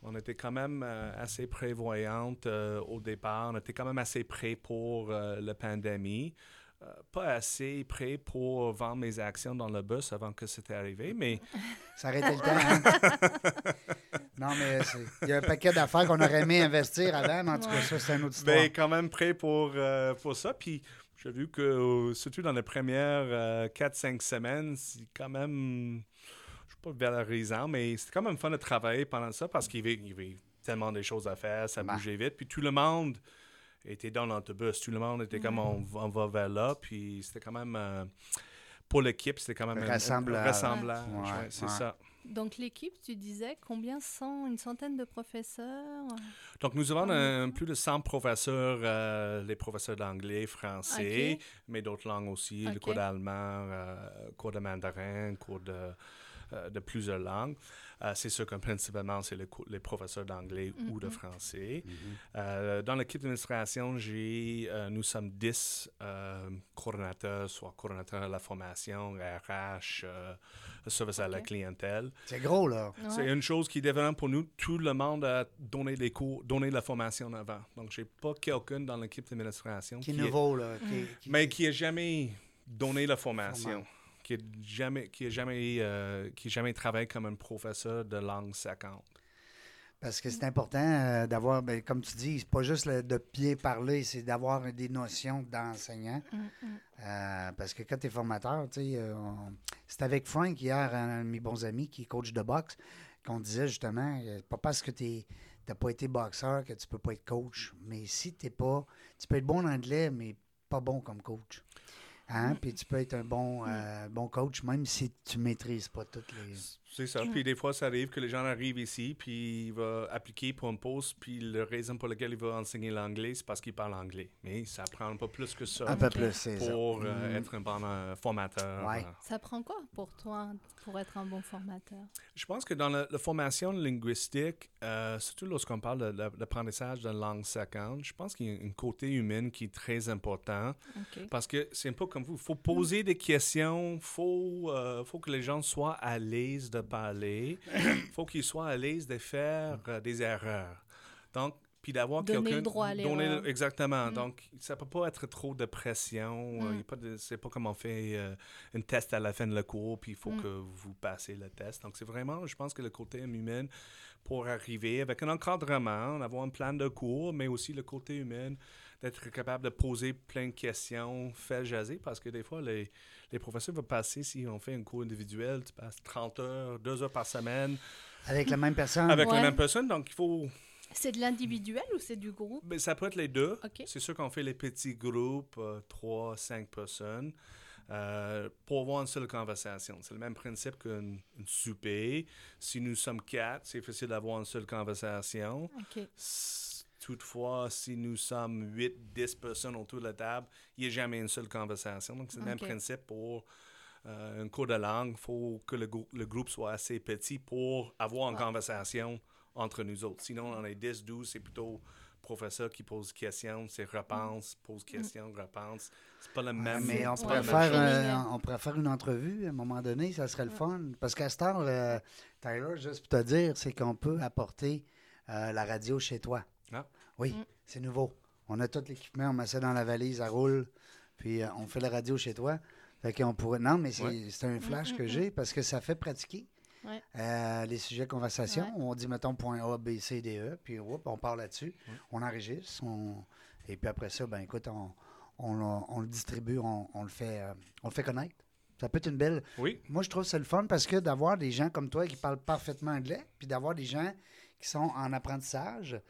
On était quand même euh, assez prévoyante euh, au départ. On était quand même assez prêt pour la pandémie. Euh, pas assez prêt pour vendre mes actions dans le bus avant que c'était arrivé, mais Ça été le temps. hein? non, mais c'est- il y a un paquet d'affaires qu'on aurait aimé investir avant, mais en tout cas, ça, c'est une autre histoire. ben, quand même prêt pour, euh, pour ça. Puis j'ai vu que, euh, surtout dans les premières 4-5 semaines, c'est quand même, je sais pas valorisant, mais c'était quand même fun de travailler pendant ça parce qu'il y avait, il y avait tellement de choses à faire, ça Ben. bougeait vite. Puis tout le monde était dans l'autobus, tout le monde était comme on, on va vers là. Puis c'était quand même, euh, pour l'équipe, c'était quand même Rassemblage. rassemblage. Ouais, ouais, c'est ouais. ça. Donc l'équipe, tu disais combien sont une centaine de professeurs? Donc nous avons un- plus de 100 professeurs, euh, les professeurs d'anglais, français, mais d'autres langues aussi, le cours d'allemand, euh, cours de mandarin, cours de, euh, de plusieurs langues. Euh, c'est sûr que principalement, c'est le les professeurs d'anglais ou de français. Euh, dans l'équipe d'administration, j'ai, euh, nous sommes 10 euh, coordonnateurs, soit coordonnateurs de la formation, RH, euh, service à la clientèle. C'est gros, là. C'est une chose qui est différente pour nous. Tout le monde a donné les cours, donné la formation avant. Donc, j'ai pas quelqu'un dans l'équipe d'administration Qui est est- nouveau, là. qui qui- mais qui a jamais donné la formation, Formation. Qui a jamais, qui a jamais, euh, qui a jamais travaillé comme un professeur de langue 50. Parce que c'est important euh, d'avoir, ben, comme tu dis, c'est pas juste le- de bien parler, c'est d'avoir des notions d'enseignant. Mm, mm. Euh, parce que quand tu es formateur, tu sais, euh, on- c'était avec Frank hier, un de mes bons amis qui est coach de boxe, qu'on disait justement, pas parce que tu n'as pas été boxeur que tu peux pas être coach. Mais si tu pas, tu peux être bon en anglais, mais pas bon comme coach. Hein? Puis tu peux être un bon, euh, bon coach, même si tu maîtrises pas toutes les. C'est ça. Puis des fois, ça arrive que les gens arrivent ici, puis ils vont appliquer pour un poste, puis la raison pour laquelle ils veulent enseigner l'anglais, c'est parce qu'ils parlent anglais. Mais ça prend pas plus que ça Un peu plus, c'est ça. pour euh, Mhm. être un bon euh, formateur. Ouais. euh. Ça prend quoi pour toi pour être un bon formateur? Je pense que dans la, la formation linguistique, euh, surtout lorsqu'on parle de, de- d'apprentissage de langue seconde, je pense qu'il y a un côté humain qui est très important Ok. parce que c'est un peu comme vous. Il faut poser des questions, il faut, euh, faut que les gens soient à l'aise de parler, il faut qu'ils soient à l'aise de faire euh, des erreurs. Donc, puis d'avoir Donner quelqu'un... le droit à donner l'erreur. Exactement. Mm. Donc, ça peut pas être trop de pression. euh, Mm. y a pas de- c'est pas comme on fait euh, un test à la fin de le cours, puis il faut Mm. que vous passez le test. Donc, c'est vraiment, je pense que le côté humain pour arriver avec un encadrement, avoir un plan de cours, mais aussi le côté humain, d'être capable de poser plein de questions, faire jaser, parce que des fois, les, les professeurs vont passer, si on fait un cours individuel, tu passes 30 heures, 2 heures par semaine Avec la même personne. avec Ouais. la même personne, donc il faut... C'est de l'individuel ou c'est du groupe? Ben, ça peut être les deux. C'est sûr qu'on fait les petits groupes, euh, 3, 5 personnes, euh, pour avoir une seule conversation. C'est le même principe qu'une une souper. Si nous sommes quatre, c'est facile d'avoir une seule conversation. Ok. Toutefois, si nous sommes 8, 10 personnes autour de la table, il n'y a jamais une seule conversation. Donc, c'est le même principe pour euh, un cours de langue. Il faut que le, grou- le groupe soit assez petit pour avoir une Ah. conversation entre nous autres. Sinon, on est 10, 12, c'est plutôt professeur qui pose questions, c'est repense, pose question, repense. C'est pas le Ouais, même. mais on c'est pourrait, pas le faire, euh, on pourrait faire une entrevue à un moment donné, ça serait le fun. Parce qu'à cette heure, euh, Tyler, juste pour te dire, c'est qu'on peut apporter euh, la radio chez toi. Ah. Oui, Mm. c'est nouveau. On a tout l'équipement, on met ça dans la valise, ça roule, puis euh, on fait la radio chez toi. Fait qu'on pourrait. Non, mais c'est Ouais. un flash Mm, que mm, j'ai parce que ça fait pratiquer. Ouais. euh, les sujets de conversation, Ouais. on dit, mettons, point A, B, C, D, E, puis hop, on part là-dessus, on enregistre, on- et puis après ça, ben écoute, on, on, le- on le distribue, on, on le fait, euh, on le fait connaître. Ça peut être une belle. Oui, Moi, je trouve que c'est le fun parce que d'avoir des gens comme toi qui parlent parfaitement anglais, puis d'avoir des gens qui sont en apprentissage,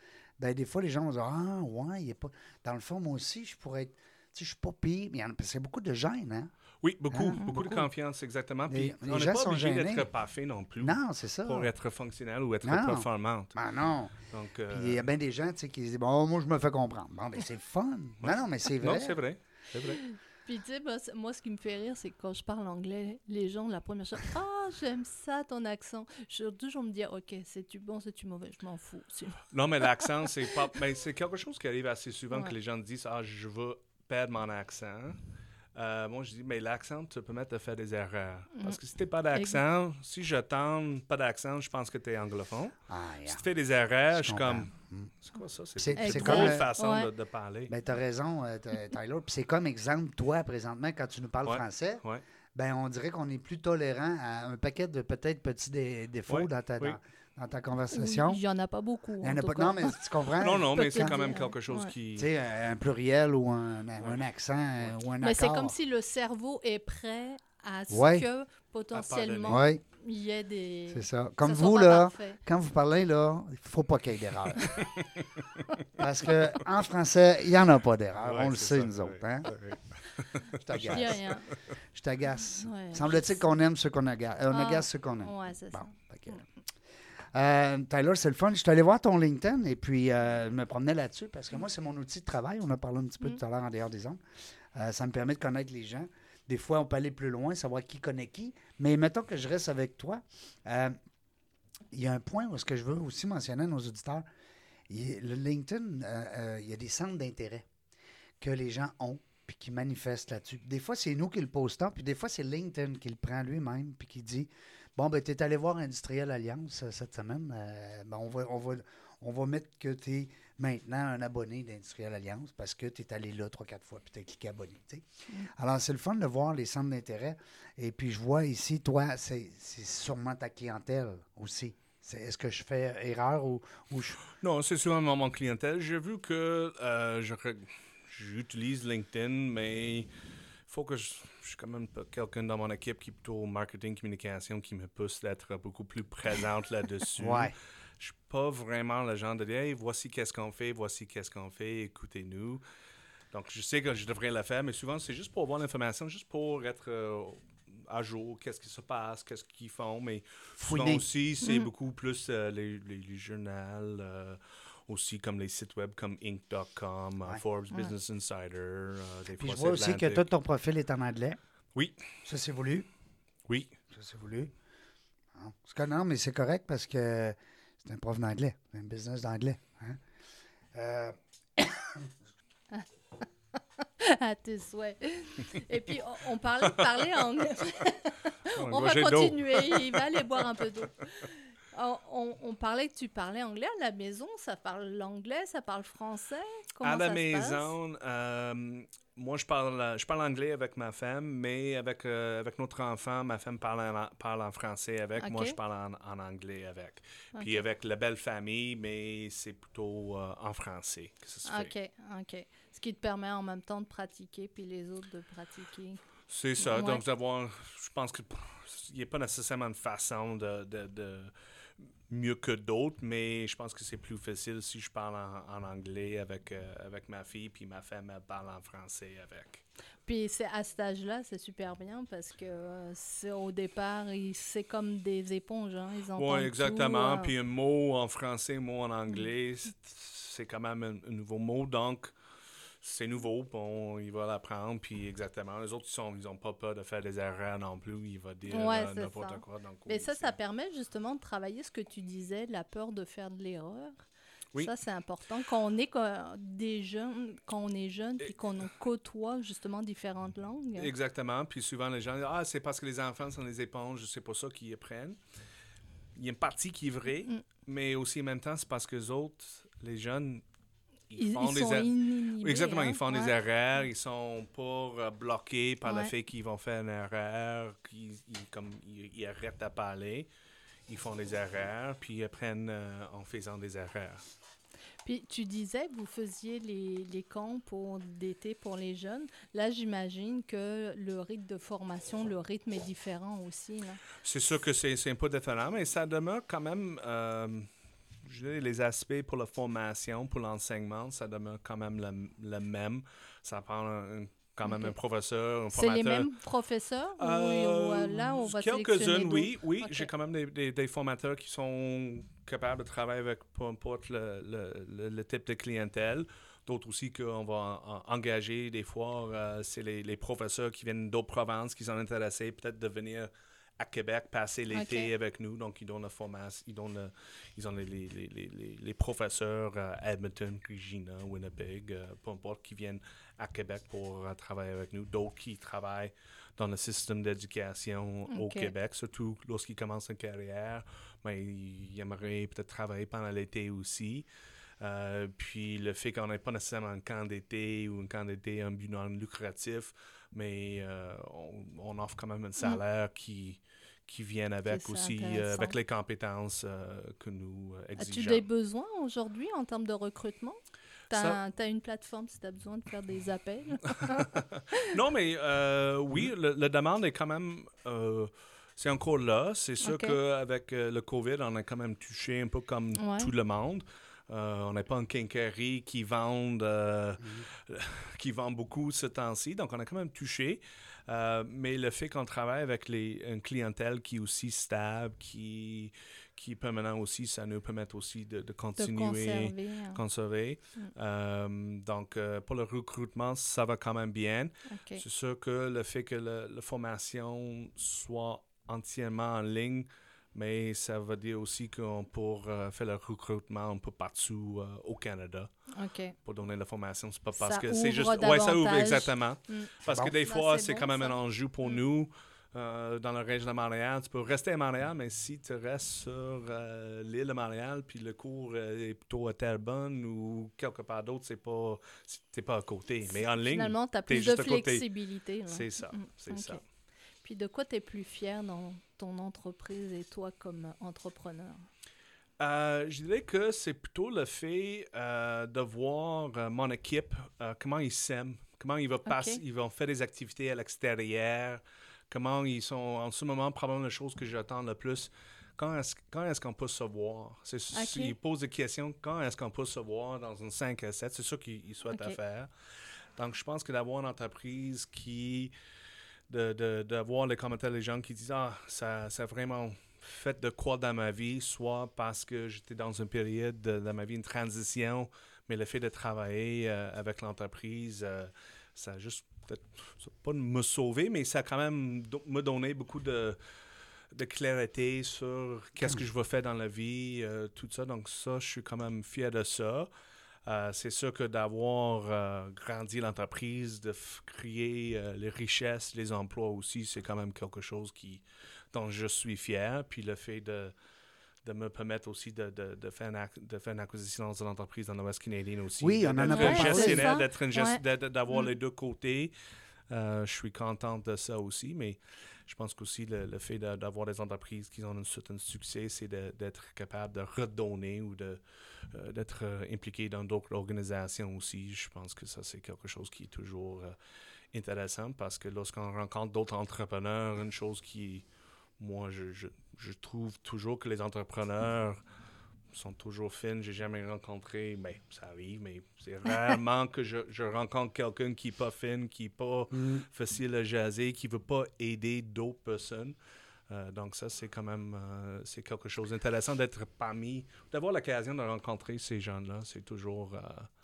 ben des fois, les gens vont dire Ah, ouais, il est pas. Dans le fond, moi aussi, je pourrais être. Tu sais, je suis pas pire. Mais il y en a- c'est beaucoup de gêne, hein? oui, beaucoup, Hein, beaucoup, de confiance, exactement. Puis les on n'est gens pas sont obligé d'être parfait non plus Non, c'est ça. pour être fonctionnel ou être Non. performante. Ben non. Donc, Puis euh, il y a bien des gens tu sais, qui disent Bon, moi, je me fais comprendre. Bon, ben c'est fun. Non, non, mais c'est vrai. non, c'est vrai. C'est vrai. Puis tu sais, moi, c- moi, ce qui me fait rire, c'est que quand je parle anglais, les gens, la première chose, ah, j'aime ça, ton accent. Je toujours me dire, ok, c'est-tu bon, c'est-tu mauvais, je m'en fous. Non, mais l'accent, c'est pas. Mais c'est quelque chose qui arrive assez souvent Ouais. que les gens disent Ah, je veux perdre mon accent. Euh, moi, je dis, mais l'accent te permet de faire des erreurs. Parce que si tu pas d'accent, si je tente pas d'accent, je pense que tu es anglophone. Ah, Si tu fais des erreurs, je Je suis comme. Mm. C'est quoi ça? C'est- une comme, façon ouais. de, de parler. Ben, t'as raison, euh, Tyler. Puis c'est comme exemple, toi, présentement, quand tu nous parles Ouais. français, Ouais. ben on dirait qu'on est plus tolérant à un paquet de peut-être petits dé- défauts dans, ta, oui. Dans, ta conversation. Il n'y en a pas beaucoup. Il y en en a tout pas- cas. non, mais tu comprends? Non, non, mais c'est quand même quelque chose ouais. qui. Tu sais, un, pluriel ou un, un accent euh, ou un Mais c'est accord. comme si le cerveau est prêt à ce Ouais. que potentiellement il y ait des. c'est ça. Comme ça vous, là, parfait. quand vous parlez, là, il ne faut pas qu'il y ait d'erreur. Parce qu'en français, il n'y en a pas d'erreur. Ouais, on le sait, ça, nous autres. Hein? Je t'agace. Je t'agace. Ouais. Semble-t-il qu'on aime ceux qu'on agace. On Ah. agace ceux qu'on aime. Ouais, c'est ça. Euh, Tyler, c'est le fun. Je suis allé voir ton LinkedIn et puis euh, je me promenais là-dessus parce que moi, c'est mon outil de travail. On a parlé un petit peu Mm. tout à l'heure en dehors des ondes. Euh, ça me permet de connaître les gens. Des fois, on peut aller plus loin, savoir qui connaît qui. Mais mettons que je reste avec toi. il y a un point où ce que je veux aussi mentionner à nos auditeurs. Il le LinkedIn, il y a des centres d'intérêt que les gens ont puis qui manifestent là-dessus. Des fois, c'est nous qui le postons, puis des fois, c'est LinkedIn qui le prend lui-même puis qui dit Bon, ben, tu es allé voir Industriel Alliance euh, cette semaine. euh, ben, on, va, on, va, on va mettre que tu es maintenant un abonné d'Industriel Alliance parce que tu es allé là trois, quatre fois puis tu as cliqué abonné. Alors, c'est le fun de voir les centres d'intérêt. Et puis, je vois ici, toi, c'est sûrement ta clientèle aussi. Est-ce que je fais erreur ou, ou je. Non, c'est souvent mon clientèle. J'ai vu que euh, j'utilise LinkedIn, mais faut que je, je suis quand même quelqu'un dans mon équipe qui est plutôt marketing, communication, qui me pousse d'être beaucoup plus présente là-dessus. Ouais. Je suis pas vraiment le genre de dire hey, voici qu'est-ce qu'on fait, voici qu'est-ce qu'on fait, écoutez-nous. Donc, je sais que je devrais le faire, mais souvent, c'est juste pour avoir l'information, juste pour être euh, à jour, qu'est-ce qui se passe, qu'est-ce qu'ils font. Mais souvent aussi, c'est beaucoup plus euh, les, les, les journaux, euh, aussi comme les sites web comme Inc.com, euh, Ouais. Forbes Ouais. Business Insider. euh, des Puis fois, je vois aussi que tout ton profil est en anglais. Oui, Ça, c'est voulu. oui. Ça, c'est voulu. Non, c'est que- non, mais c'est correct parce que c'est un prof d'anglais. Un business d'anglais. hein. Euh, à tes souhaits. Et puis, on, on parlait de parler anglais. On va continuer. Il va aller boire un peu d'eau. On, on- on parlait que tu parlais anglais à la maison. Ça parle l'anglais, ça parle français. Comment à la ça se passe? maison, euh, moi, je parle, je parle anglais avec ma femme, mais avec, euh, avec notre enfant, ma femme parle en, parle en français avec. Moi, je parle en, en anglais avec. Puis avec la belle famille, mais c'est plutôt euh, en français que ça se fait. Ok, ok. Ce qui te permet en même temps de pratiquer, puis les autres de pratiquer. C'est ça. Ouais. Donc, d'avoir, je pense qu'il n'y a pas nécessairement une façon de, de- de mieux que d'autres, mais je pense que c'est plus facile si je parle en, en anglais avec, euh, avec ma fille, puis ma femme elle parle en français avec. Puis c'est à cet âge-là, c'est super bien parce que euh, c'est au départ, c'est comme des éponges, hein, ils entendent Oui, exactement. tout, euh, Puis un mot en français, un mot en anglais, c'est- c'est quand même un, un nouveau mot. Donc, c'est nouveau. Bon, il va l'apprendre. Puis exactement. Les autres, ils sont, ils ont pas peur de faire des erreurs non plus. Il va dire Ouais, euh, n'importe quoi. Donc, Mais oui, ça, ça permet justement de travailler ce que tu disais, la peur de faire de l'erreur. Oui. Ça, c'est important. Quand on est des jeunes, quand on est jeune, puis qu'on côtoie justement différentes langues. Exactement. Puis souvent, les gens disent Ah, c'est parce que les enfants sont des éponges, c'est pas ça qu'ils apprennent. Il y a une partie qui est vraie, Mm. mais aussi en même temps, c'est parce que les autres, les jeunes, ils, Ils, font ils des sont inhibés, Exactement, hein? ils font des erreurs, ils sont pas euh, bloqués par le Ouais. fait qu'ils vont faire une erreur, qu'ils ils, comme, ils, arrêtent à parler. Ils font des erreurs, puis ils apprennent euh, en faisant des erreurs. Puis tu disais que vous faisiez les, les camps pour d'été pour les jeunes. Là, j'imagine que le rythme de formation, le rythme est différent aussi. C'est sûr que c'est c'est un peu différent, mais ça demeure quand même, euh, les aspects pour la formation, pour l'enseignement, ça demeure quand même le, le même. Ça prend un- quand même un professeur, un C'est les formateur. mêmes professeurs Euh, ou, euh, là, on va d'autres? oui. Oui, j'ai quand même des, des- des formateurs qui sont capables de travailler avec peu importe le, le- le- le type de clientèle. D'autres aussi qu'on va en- en- engager des fois, euh, c'est les, les professeurs qui viennent d'autres provinces qui sont intéressés peut-être de venir à Québec passer l'été avec nous. Donc, ils donnent la formation, ils, donnent ils ont les, les, les, les, professeurs à Edmonton, Regina, Winnipeg, euh, peu importe, qui viennent à Québec pour euh, travailler avec nous. D'autres qui travaillent dans le système d'éducation au. Québec, surtout lorsqu'ils commencent une carrière, mais ils aimeraient peut-être travailler pendant l'été aussi. Euh, puis le fait qu'on n'ait pas nécessairement un camp d'été ou un camp d'été un but non lucratif, mais euh, on, on offre quand même un salaire qui, qui vient avec aussi, euh, avec les compétences euh, que nous euh, As-tu exigeons. des besoins aujourd'hui en termes de recrutement? Tu Ça- as, une plateforme si tu as besoin de faire des appels? Non, mais euh, oui, le- la demande est quand même. c'est encore là. C'est sûr qu'avec le COVID, on a quand même touché un peu comme Ouais. tout le monde. Euh, on n'est pas une quincaillerie qui vend, euh, qui vend beaucoup ce temps-ci, donc on a quand même touché. Euh, mais le fait qu'on travaille avec les, une clientèle qui est aussi stable, qui, qui est permanent aussi, ça nous permet aussi de, de De continuer conserver. hein. conserver. Mm. Euh, donc, euh, pour le recrutement, ça va quand même bien. C'est sûr que le fait que la formation soit entièrement en ligne, mais ça veut dire aussi qu'on peut euh, faire le recrutement un peu partout euh, au Canada OK. pour donner la formation. C'est pas Ça parce que c'est juste. Ouais, ça ouvre exactement. Mm. Parce Bon. que des Ça, fois, c'est bon, quand même ça. un enjeu pour Mm. nous. euh, dans la région de Montréal, tu peux rester à Montréal, mais si tu restes sur euh, l'île de Montréal, puis le cours euh, est plutôt à Terrebonne ou quelque part d'autre, c'est pas, t'es pas à côté. Mais en ligne, Finalement, tu as plus de flexibilité. c'est ça, Mm, c'est ça. Puis de quoi tu es plus fier dans ton entreprise et toi comme entrepreneur? Euh, je dirais que c'est plutôt le fait euh, de voir euh, mon équipe, comment ils s'aiment, comment ils vont, passer, ils vont faire des activités à l'extérieur, comment ils sont en ce moment, probablement la chose que j'attends le plus. Quand est-ce, quand est-ce qu'on peut se voir? C'est, Ils posent des questions, quand est-ce qu'on peut se voir dans une 5 à 7? C'est ça qu'ils ils souhaitent faire. Donc, je pense que d'avoir une entreprise qui... de, de, d'avoir les commentaires des gens qui disent Ah, ça, ça a vraiment fait de quoi dans ma vie, soit parce que j'étais dans une période de, dans ma vie, une transition, mais le fait de travailler euh, avec l'entreprise, euh, ça a juste peut-être pas de me sauver, mais ça a quand même me donné beaucoup de, de clarité sur qu'est-ce que je veux faire dans la vie, euh, tout ça. Donc ça, je suis quand même fier de ça. Euh, c'est sûr que d'avoir euh, grandi l'entreprise, de créer euh, les richesses, les emplois aussi, c'est quand même quelque chose qui, dont je suis fier. Puis le fait de, de me permettre aussi de, de, de faire, une, de faire une acquisition dans une entreprise dans l'Ouest canadien aussi. Oui, on en a parlé. gestionnaire, Ouais. d'avoir Mm. les deux côtés. Euh, je suis contente de ça aussi, mais je pense qu'aussi le, le fait d'avoir des entreprises qui ont un certain succès, c'est d'être capable de redonner ou euh, d'être euh, impliqué dans d'autres organisations aussi. Je pense que ça, c'est quelque chose qui est toujours intéressant parce que lorsqu'on rencontre d'autres entrepreneurs, une chose qui, moi, je, je trouve toujours que les entrepreneurs sont toujours fines. J'ai jamais rencontré, mais ça arrive, mais c'est rarement que je, je rencontre quelqu'un qui n'est pas fine, qui n'est pas Mm. facile à jaser, qui veut pas aider d'autres personnes. Euh, donc ça, c'est quand même euh, c'est quelque chose d'intéressant d'être parmi, d'avoir l'occasion de rencontrer ces gens-là. C'est toujours... euh,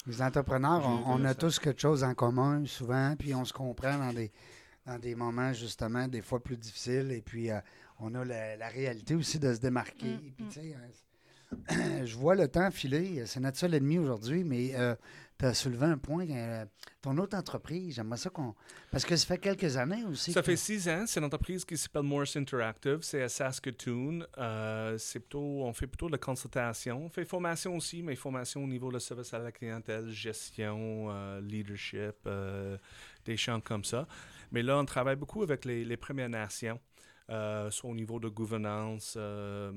Les entrepreneurs, on, on a tous quelque chose en commun souvent, puis on se comprend dans des, dans des moments justement des fois plus difficiles, et puis euh, on a la, la réalité aussi de se démarquer. Mm, Puis mm. tu sais, euh, je vois le temps filer, c'est notre seul ennemi aujourd'hui, mais tu as soulevé un point. euh, ton autre entreprise, j'aimerais ça qu'on. Parce que ça fait quelques années aussi. Ça que- fait six ans. C'est une entreprise qui s'appelle Morse Interactive. C'est à Saskatoon. Euh, c'est plutôt, on fait plutôt de la consultation. On fait formation aussi, mais formation au niveau de service à la clientèle, gestion, euh, leadership, euh, des champs comme ça. Mais là, on travaille beaucoup avec les, les Premières Nations. Euh, soit au niveau de gouvernance, euh,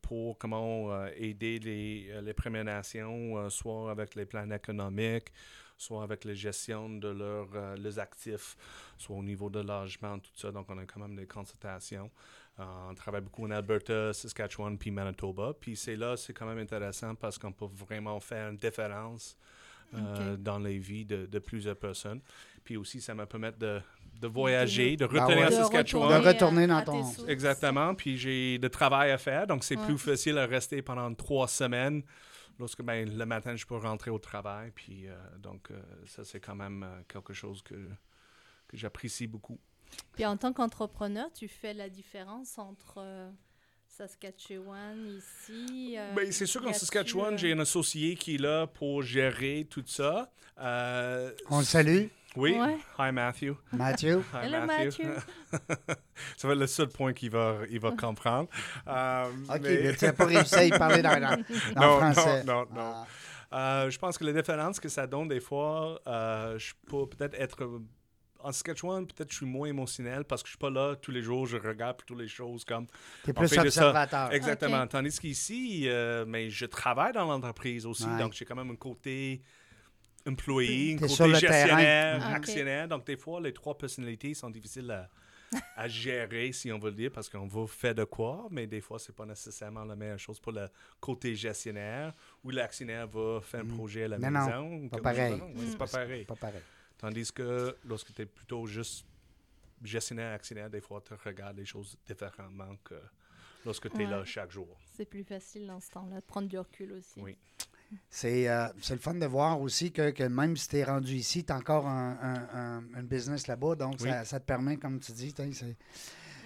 pour comment euh, aider les, les Premières Nations, soit avec les plans économiques, soit avec la gestion de leurs actifs, soit au niveau de logement, tout ça. Donc, on a quand même des consultations. On travaille beaucoup en Alberta, Saskatchewan, puis Manitoba. Puis c'est là, c'est quand même intéressant parce qu'on peut vraiment faire une différence euh, dans les vies de, de plusieurs personnes. Puis aussi, ça me permet de, de voyager, de Ben retourner ouais. à Saskatchewan. De retourner dans ton-. Exactement. Puis j'ai de travail à faire, donc c'est Ouais. plus facile à rester pendant trois semaines. Lorsque ben, le matin, je peux rentrer au travail. Puis euh, donc, euh, ça, c'est quand même euh, quelque chose que, que j'apprécie beaucoup. Puis en tant qu'entrepreneur, tu fais la différence entre Saskatchewan ici. euh, Ben, c'est sûr qu'en Saskatchewan, j'ai un associé qui est là pour gérer tout ça. Euh, On le salue, Oui. Ouais. Hi, Matthew. Hi, Hello, Matthew. ça va être le seul point qu'il va, il va comprendre. Euh, OK, mais- mais tu n'as pas réussi à y parler dans, dans, dans Non, français. non, non, non. Ah. Euh, je pense que la différence que ça donne des fois, euh, je peux peut-être être. En Saskatchewan, peut-être je suis moins émotionnel parce que je suis pas là tous les jours, je regarde plutôt les choses comme. T'es plus fait de ça. observateur. Exactement. Ok. Tandis qu'ici, euh, mais je travaille dans l'entreprise aussi, Ouais. donc j'ai quand même un côté employé, un côté gestionnaire. Ok. actionnaire. Donc des fois, les trois personnalités sont difficiles à, à gérer, si on veut le dire, parce qu'on veut faire de quoi, mais des fois, c'est pas nécessairement la meilleure chose pour le côté gestionnaire, où l'actionnaire va faire un Mm. projet à la Mais non, maison. pas comme- pareil. non, oui, C'est pas pareil. Pas pareil. Tandis que lorsque tu es plutôt juste gestionnaire, actionnaire, des fois, tu regardes les choses différemment que lorsque tu es là chaque jour. C'est plus facile dans ce temps-là de prendre du recul aussi. Oui. C'est euh, c'est le fun de voir aussi que, que même si tu es rendu ici, tu as encore un, un- un- un business là-bas. Donc, Oui. ça, ça te permet, comme tu dis, c'est.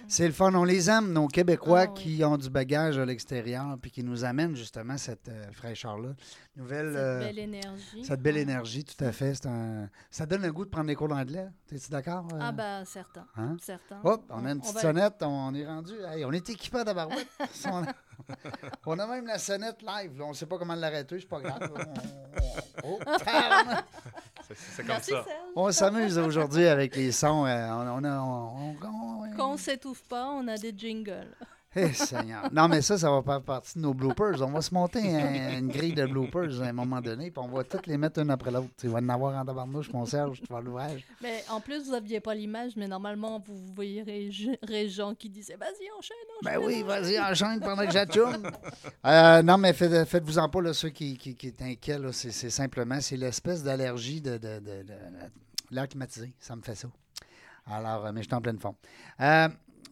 C'est le fun. On les aime, nos Québécois Ah, oui. qui ont du bagage à l'extérieur puis qui nous amènent justement cette euh, fraîcheur-là. Nouvelle. Cette euh, belle énergie. cette belle Ouais. énergie, tout à fait. C'est un- Ça donne le goût de prendre des cours d'anglais. Es-tu d'accord? euh? Ah, bah, certain. Hein? certain. Hop, on a une petite va- sonnette, on est rendu. Hey, on est équipé à barouette. on, a... on a même la sonnette live. là. On ne sait pas comment l'arrêter, c'est pas grave. On- oh. C'est- comme Merci, ça. Serge. on s'amuse aujourd'hui avec les sons. euh, on, on a. on- on- on- Quand on s'étouffe pas, on a des jingles. Eh, Seigneur. Non, mais ça, ça va faire partie de nos bloopers. On va se monter un- une grille de bloopers à un moment donné, puis on va toutes les mettre une après l'autre. Tu vas en avoir en tabarnouche, mon Serge, tu vas l'ouvrage. Mais en plus, vous n'aviez pas l'image, mais normalement, vous voyez Régent qui disait Vas-y, enchaîne, Ben enchaîne. oui, vas-y, enchaîne pendant que j'atchoune. Euh, non, mais faites- faites-vous-en pas, là, ceux qui, qui, qui est inquiets, là, c'est, c'est simplement, c'est l'espèce d'allergie de, de, de, de- l'air climatisé. Ça me fait ça. Alors, euh, mais je suis en pleine forme. Euh,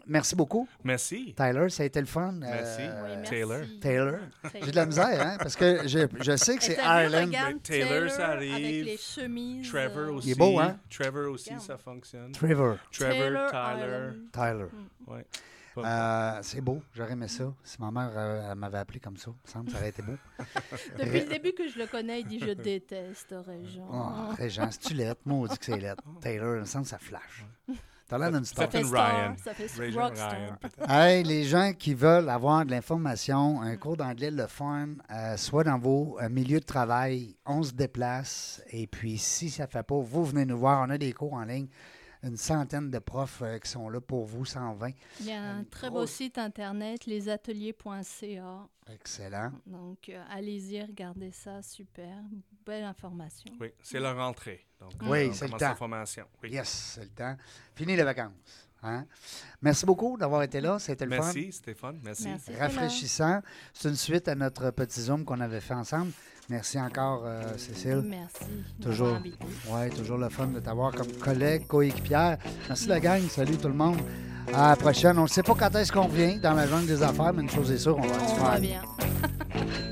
merci beaucoup, Merci. Tyler. Ça a été le fun. Merci. Euh, Oui, merci. Taylor. Taylor. J'ai de la misère, hein, parce que je, je sais que c'est Ireland. Taylor, Taylor, ça arrive. Avec les chemises. Trevor euh, aussi. Il est beau, hein? Trevor aussi, Regarde. ça fonctionne. Trevor. Trevor, Taylor Tyler. Tyler. Ouais. Euh, c'est beau, j'aurais aimé ça. Si ma mère euh, elle m'avait appelé comme ça, il me semble que ça aurait été beau. Depuis le début que je le connais, il dit Je déteste Régent. Oh, Régent, c'est-tu lettre? Moi, on dit que c'est lettre. Taylor, il me semble que ça flash. T'as l'air d'une star. Ça fait Ryan. ça fait. Ryan. Hey, les gens qui veulent avoir de l'information, un cours d'anglais, le fun, euh, soit dans vos euh, milieux de travail, on se déplace. Et puis, si ça ne fait pas, vous venez nous voir. On a des cours en ligne. Une centaine de profs euh, qui sont là pour vous, 120. Il y a un très beau site internet, lesateliers.ca. Excellent. Donc, euh, allez-y, regardez ça, super. Belle information. Oui, c'est la rentrée. Donc, Oui, on c'est le commence temps. formation. Oui. Yes, c'est le temps. Fini les vacances. hein? Merci beaucoup d'avoir été là. C'était le fun. Merci, Stéphane. Merci. Merci. Rafraîchissant. C'est une suite à notre petit Zoom qu'on avait fait ensemble. Merci encore, euh, Cécile. Merci. Toujours. Oui, toujours le fun de t'avoir comme collègue, coéquipière. Merci la gang. Salut tout le monde. À la prochaine. On ne sait pas quand est-ce qu'on revient dans la jungle des affaires, mais une chose est sûre, on va se On faire. va bien.